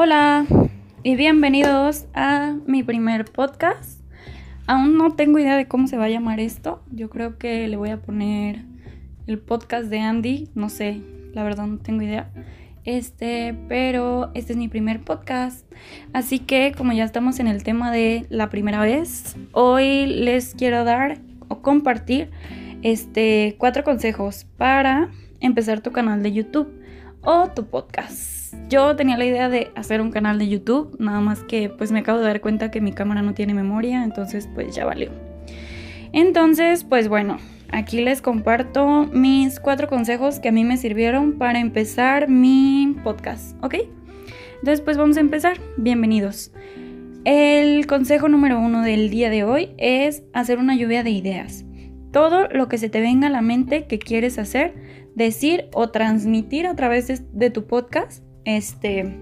Hola y bienvenidos a mi primer podcast. Aún no tengo idea de cómo se va a llamar esto. Yo creo que le voy a poner el podcast de Andy. No sé, la verdad no tengo idea. Este, pero este es mi primer podcast. Así que como ya estamos en el tema de la primera vez, hoy les quiero dar o compartir este cuatro consejos para empezar tu canal de YouTube o tu podcast. Yo tenía la idea de hacer un canal de YouTube, nada más que pues me acabo de dar cuenta que mi cámara no tiene memoria, entonces pues ya valió. Entonces, pues bueno, aquí les comparto mis cuatro consejos que a mí me sirvieron para empezar mi podcast, ¿ok? Entonces pues vamos a empezar, bienvenidos. El consejo número uno del día de hoy es hacer una lluvia de ideas. Todo lo que se te venga a la mente que quieres hacer, decir o transmitir a través de, tu podcast, este,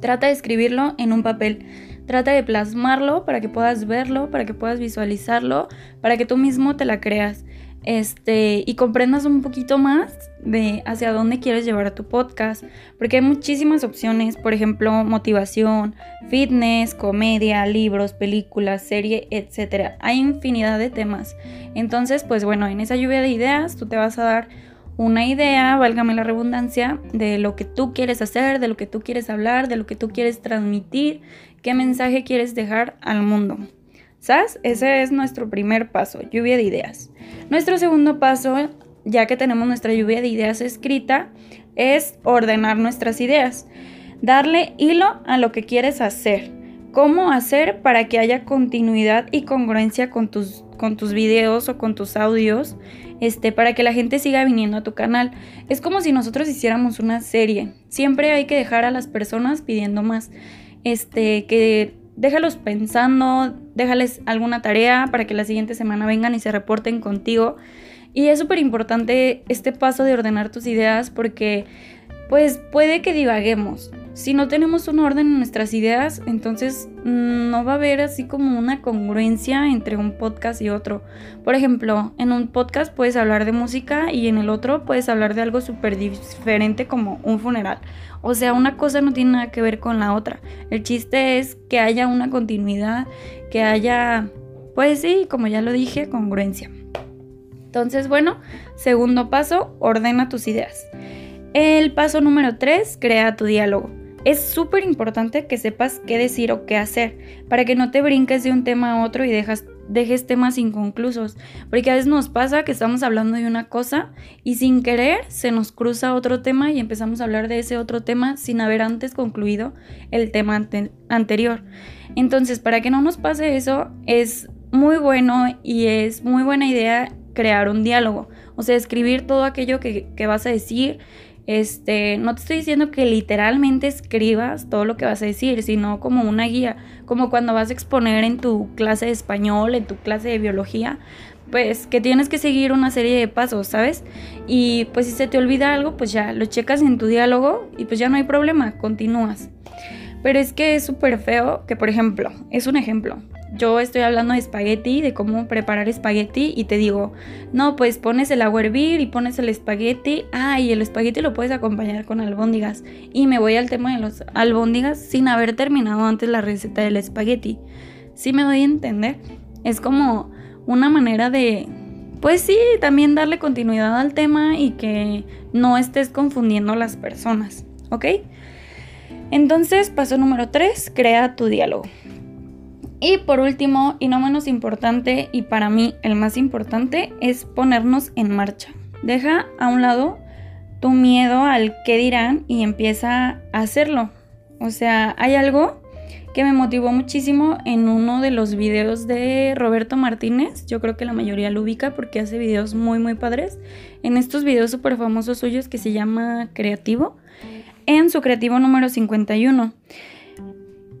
trata de escribirlo en un papel. Trata de plasmarlo para que puedas verlo, para que puedas visualizarlo, para que tú mismo te la creas. Este, y comprendas un poquito más de hacia dónde quieres llevar a tu podcast, porque hay muchísimas opciones, por ejemplo, motivación, fitness, comedia, libros, películas, serie, etc. Hay infinidad de temas. Entonces, pues bueno, en esa lluvia de ideas tú te vas a dar una idea, válgame la redundancia, de lo que tú quieres hacer, de lo que tú quieres hablar, de lo que tú quieres transmitir, qué mensaje quieres dejar al mundo. ¿Sabes? Ese es nuestro primer paso, lluvia de ideas. Nuestro segundo paso, ya que tenemos nuestra lluvia de ideas escrita, es ordenar nuestras ideas. Darle hilo a lo que quieres hacer. ¿Cómo hacer para que haya continuidad y congruencia con tus, con tus videos o con tus audios? Este, para que la gente siga viniendo a tu canal. Es como si nosotros hiciéramos una serie. Siempre hay que dejar a las personas pidiendo más. Este, que déjalos pensando, déjales alguna tarea para que la siguiente semana vengan y se reporten contigo. Y es súper importante este paso de ordenar tus ideas porque pues puede que divaguemos si no tenemos un orden en nuestras ideas, entonces mm, no va a haber así como una congruencia entre un podcast y otro. Por ejemplo, en un podcast puedes hablar de música y en el otro puedes hablar de algo súper diferente como un funeral. O sea, una cosa no tiene nada que ver con la otra. El chiste es que haya una continuidad, que haya, pues sí, como ya lo dije, congruencia. Entonces, bueno, segundo paso, ordena tus ideas. El paso número 3, crea tu diálogo. Es súper importante que sepas qué decir o qué hacer, para que no te brinques de un tema a otro y dejes temas inconclusos, porque a veces nos pasa que estamos hablando de una cosa y sin querer se nos cruza otro tema y empezamos a hablar de ese otro tema sin haber antes concluido el tema anterior. Entonces, para que no nos pase eso, es muy bueno y es muy buena idea crear un diálogo, o sea, escribir todo aquello que, que vas a decir este, no te estoy diciendo que literalmente escribas todo lo que vas a decir, sino como una guía, como cuando vas a exponer en tu clase de español, en tu clase de biología, pues que tienes que seguir una serie de pasos, ¿sabes? Y pues si se te olvida algo, pues ya lo checas en tu diálogo y pues ya no hay problema, continúas. Pero es que es súper feo que, por ejemplo, es un ejemplo, yo estoy hablando de espagueti, de cómo preparar espagueti y te digo, no, pues pones el agua a hervir y pones el espagueti, ah, y el espagueti lo puedes acompañar con albóndigas. Y me voy al tema de los albóndigas sin haber terminado antes la receta del espagueti. ¿Sí me doy a entender? Es como una manera de, pues sí, también darle continuidad al tema y que no estés confundiendo a las personas, ¿ok? Entonces, paso número 3, crea tu diálogo. Y por último, y no menos importante, y para mí el más importante, es ponernos en marcha. Deja a un lado tu miedo al qué dirán y empieza a hacerlo. O sea, hay algo que me motivó muchísimo en uno de los videos de Roberto Martínez. Yo creo que la mayoría lo ubica porque hace videos muy, muy padres. En estos videos súper famosos suyos que se llama Creativo. En su creativo número 51.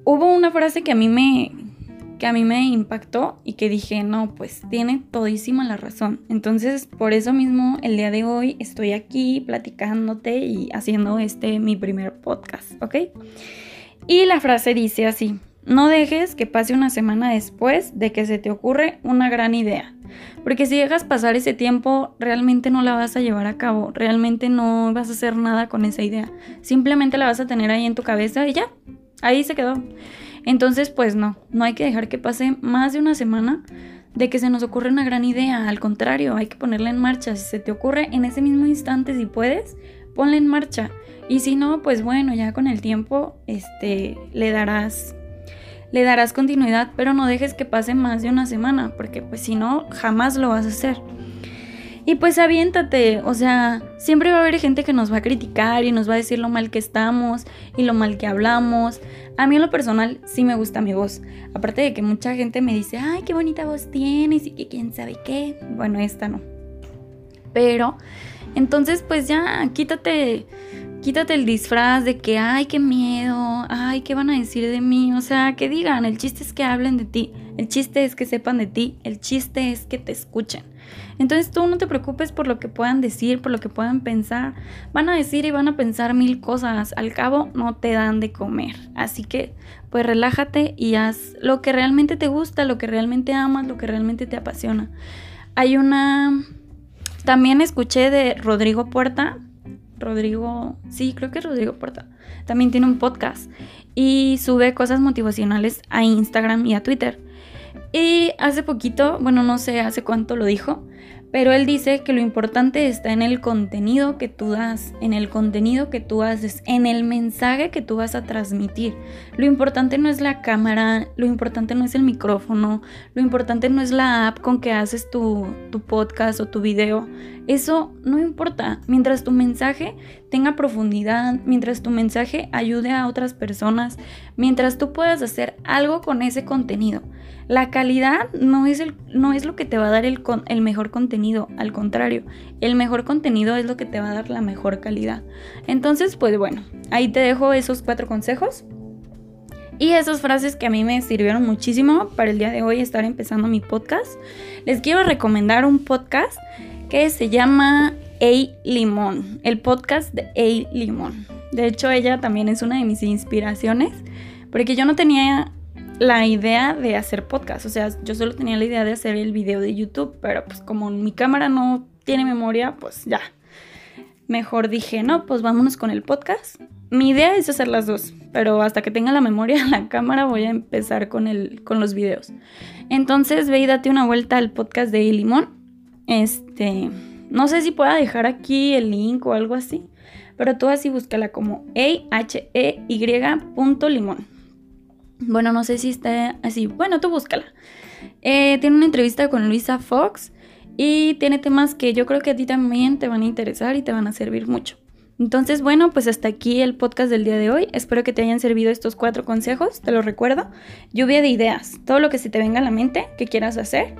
Hubo una frase que a mí me, que a mí me impactó y que dije, no, pues tiene todísima la razón. Entonces, por eso mismo, el día de hoy estoy aquí platicándote y haciendo este mi primer podcast, ¿ok? Y la frase dice así, no dejes que pase una semana después de que se te ocurre una gran idea. Porque si dejas pasar ese tiempo, realmente no la vas a llevar a cabo, realmente no vas a hacer nada con esa idea. Simplemente la vas a tener ahí en tu cabeza y ya, ahí se quedó. Entonces, pues no, no hay que dejar que pase más de una semana de que se nos ocurre una gran idea. Al contrario, hay que ponerla en marcha. Si se te ocurre en ese mismo instante, si puedes, ponla en marcha. Y si no, pues bueno, ya con el tiempo, este, le darás le darás continuidad, pero no dejes que pase más de una semana, porque pues si no, jamás lo vas a hacer. Y pues aviéntate, o sea, siempre va a haber gente que nos va a criticar y nos va a decir lo mal que estamos y lo mal que hablamos. A mí en lo personal sí me gusta mi voz. Aparte de que mucha gente me dice, ay, qué bonita voz tienes y que quién sabe qué. Bueno, esta no. Pero, entonces pues ya, quítate Quítate el disfraz de que, ay, qué miedo, ay, ¿qué van a decir de mí? O sea, que digan, el chiste es que hablen de ti, el chiste es que sepan de ti, el chiste es que te escuchen. Entonces tú no te preocupes por lo que puedan decir, por lo que puedan pensar. Van a decir y van a pensar mil cosas. Al cabo no te dan de comer. Así que pues relájate y haz lo que realmente te gusta, lo que realmente amas, lo que realmente te apasiona. Hay una... También escuché de Rodrigo Puerta, Rodrigo, sí, creo que Rodrigo Porta, también tiene un podcast y sube cosas motivacionales a Instagram y a Twitter. Y hace poquito, bueno, no sé hace cuánto lo dijo, pero él dice que lo importante está en el contenido que tú das, en el contenido que tú haces, en el mensaje que tú vas a transmitir. Lo importante no es la cámara, lo importante no es el micrófono, lo importante no es la app con que haces tu, tu podcast o tu video. Eso no importa. Mientras tu mensaje tenga profundidad, mientras tu mensaje ayude a otras personas, mientras tú puedas hacer algo con ese contenido. La calidad no es, el, no es lo que te va a dar el, el mejor contenido, al contrario, el mejor contenido es lo que te va a dar la mejor calidad. Entonces, pues bueno, ahí te dejo esos cuatro consejos. Y esas frases que a mí me sirvieron muchísimo para el día de hoy estar empezando mi podcast. Les quiero recomendar un podcast que se llama A Limón, el podcast de A Limón. De hecho, ella también es una de mis inspiraciones, porque yo no tenía la idea de hacer podcast. O sea, yo solo tenía la idea de hacer el video de YouTube, pero pues como mi cámara no tiene memoria, pues ya. Mejor dije, no, pues vámonos con el podcast. Mi idea es hacer las dos, pero hasta que tenga la memoria la cámara voy a empezar con, el, con los videos. Entonces ve y date una vuelta al podcast de Limón. Este, no sé si pueda dejar aquí el link o algo así, pero tú así búscala como A-H-E-Y.limón. Bueno, no sé si está así. Bueno, tú búscala. Eh, tiene una entrevista con Luisa Fox y tiene temas que yo creo que a ti también te van a interesar y te van a servir mucho. Entonces, bueno, pues hasta aquí el podcast del día de hoy. Espero que te hayan servido estos cuatro consejos, te lo recuerdo. Lluvia de ideas, todo lo que se te venga a la mente que quieras hacer.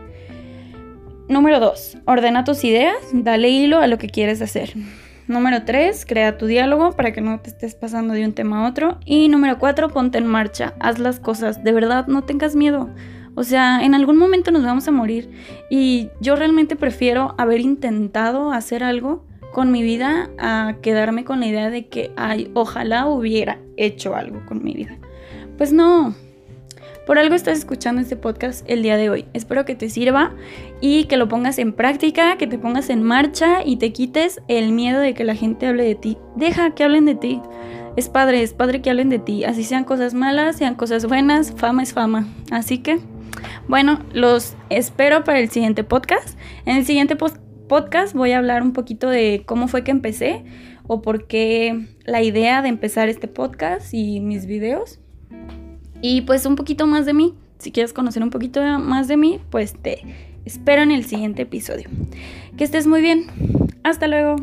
Número 2. Ordena tus ideas, dale hilo a lo que quieres hacer. Número 3, crea tu diálogo para que no te estés pasando de un tema a otro. Y número 4, ponte en marcha, haz las cosas. De verdad, no tengas miedo. O sea, en algún momento nos vamos a morir. Y yo realmente prefiero haber intentado hacer algo con mi vida a quedarme con la idea de que, ay, ojalá hubiera hecho algo con mi vida. Pues no, por algo estás escuchando este podcast el día de hoy. Espero que te sirva y que lo pongas en práctica, que te pongas en marcha y te quites el miedo de que la gente hable de ti. Deja que hablen de ti. Es padre, es padre que hablen de ti. Así sean cosas malas, sean cosas buenas, fama es fama. Así que, bueno, los espero para el siguiente podcast. En el siguiente podcast voy a hablar un poquito de cómo fue que empecé o por qué la idea de empezar este podcast y mis videos. Y pues un poquito más de mí. Si quieres conocer un poquito más de mí, pues te espero en el siguiente episodio. Que estés muy bien. Hasta luego.